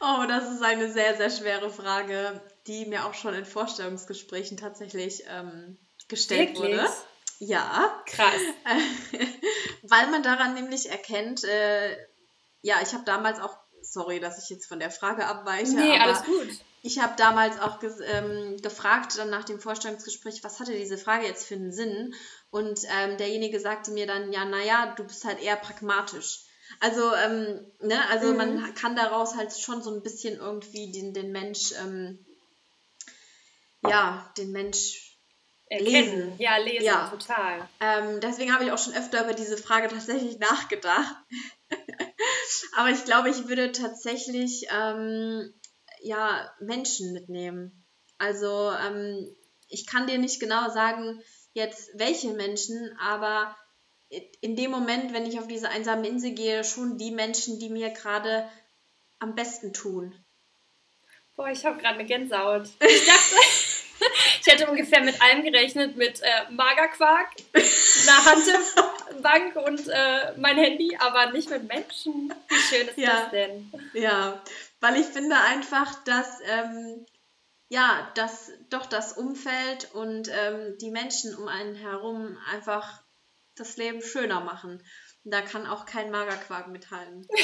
Oh, das ist eine sehr, sehr schwere Frage, die mir auch schon in Vorstellungsgesprächen tatsächlich ähm, gestellt Wirklich? wurde. Ja. Krass. Weil man daran nämlich erkennt, äh, ja, ich habe damals auch, sorry, dass ich jetzt von der Frage abweiche, Nee, alles gut. ich habe damals auch ähm, gefragt, dann nach dem Vorstellungsgespräch, was hatte diese Frage jetzt für einen Sinn? Und ähm, derjenige sagte mir dann, ja, naja, du bist halt eher pragmatisch. Also, ähm, ne, also Mhm. man kann daraus halt schon so ein bisschen irgendwie den, den Mensch, ähm, ja, den Mensch Erkennen. lesen. Ja, lesen, Ja. total. ähm, deswegen habe ich auch schon öfter über diese Frage tatsächlich nachgedacht. Aber ich glaube, ich würde tatsächlich ähm, ja, Menschen mitnehmen. Also ähm, ich kann dir nicht genau sagen, jetzt welche Menschen, aber in dem Moment, wenn ich auf diese einsame Insel gehe, schon die Menschen, die mir gerade am besten tun. Boah, ich habe gerade eine Gänsehaut. Ich dachte, ich hätte ungefähr mit allem gerechnet, mit äh, Magerquark, einer Hantelbank und äh, mein Handy, aber nicht mit Menschen. Wie schön ist Ja. das denn? Ja, weil ich finde einfach, dass ähm, ja, dass doch das Umfeld und ähm, die Menschen um einen herum einfach das Leben schöner machen. Und da kann auch kein Magerquark mithalten.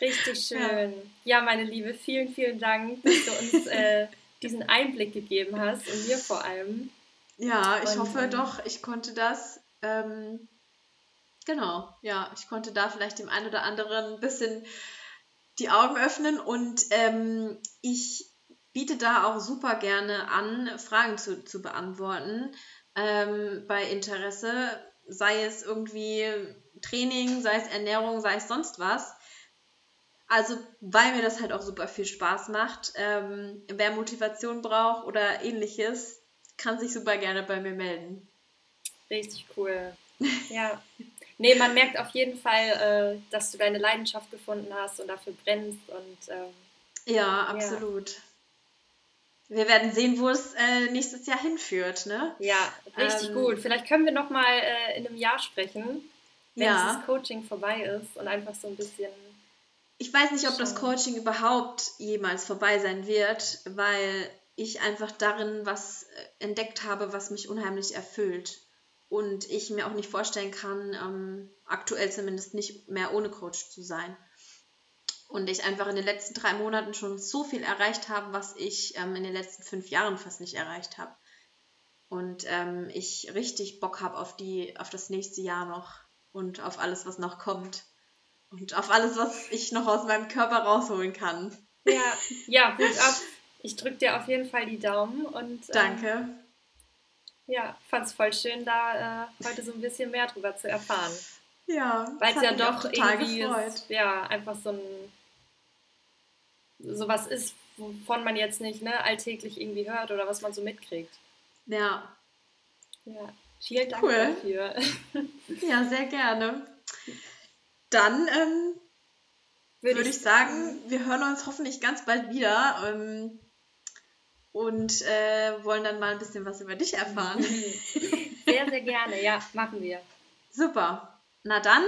Richtig schön. Ja. meine Liebe, vielen, vielen Dank, dass du uns äh, diesen Einblick gegeben hast und mir vor allem. Ja, ich Und, hoffe ähm, doch, ich konnte das. Ähm, genau, ja, ich konnte da vielleicht dem einen oder anderen ein bisschen die Augen öffnen und ähm, ich biete da auch super gerne an, Fragen zu, zu beantworten ähm, bei Interesse, sei es irgendwie Training, sei es Ernährung, sei es sonst was. Also, weil mir das halt auch super viel Spaß macht. Ähm, wer Motivation braucht oder ähnliches, kann sich super gerne bei mir melden. Richtig cool. Ja. Nee, man merkt auf jeden Fall, äh, dass du deine Leidenschaft gefunden hast und dafür brennst und ähm, ja, absolut. Ja. Wir werden sehen, wo es äh, nächstes Jahr hinführt, ne? Ja, richtig ähm, gut. Vielleicht können wir noch mal äh, in einem Jahr sprechen, wenn ja. das Coaching vorbei ist und einfach so ein bisschen. Ich weiß nicht, ob das Coaching überhaupt jemals vorbei sein wird, weil ich einfach darin was äh, entdeckt habe, was mich unheimlich erfüllt. Und ich mir auch nicht vorstellen kann, ähm, aktuell zumindest nicht mehr ohne Coach zu sein. Und ich einfach in den letzten drei Monaten schon so viel erreicht habe, was ich ähm, in den letzten fünf Jahren fast nicht erreicht habe. Und ähm, ich richtig Bock habe auf, auf das nächste Jahr noch und auf alles, was noch kommt. Und auf alles, was ich noch aus meinem Körper rausholen kann. Ja, ja, gut ab. Ich drücke dir auf jeden Fall die Daumen und. Ähm, Danke. Ja, fand es voll schön, da äh, heute so ein bisschen mehr drüber zu erfahren. Ja, weil es ja doch irgendwie ist, ja, einfach so ein sowas ist, wovon man jetzt nicht ne, alltäglich irgendwie hört oder was man so mitkriegt. Ja. Ja, vielen Dank cool. dafür. Ja, sehr gerne. Dann ähm, würde würd ich sagen, wir hören uns hoffentlich ganz bald wieder ähm, und äh, wollen dann mal ein bisschen was über dich erfahren. Sehr, sehr gerne, ja, machen wir. Super. Na dann,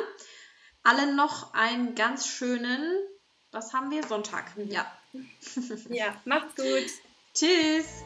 allen noch einen ganz schönen, was haben wir? Sonntag. Ja. ja, macht's gut. Tschüss.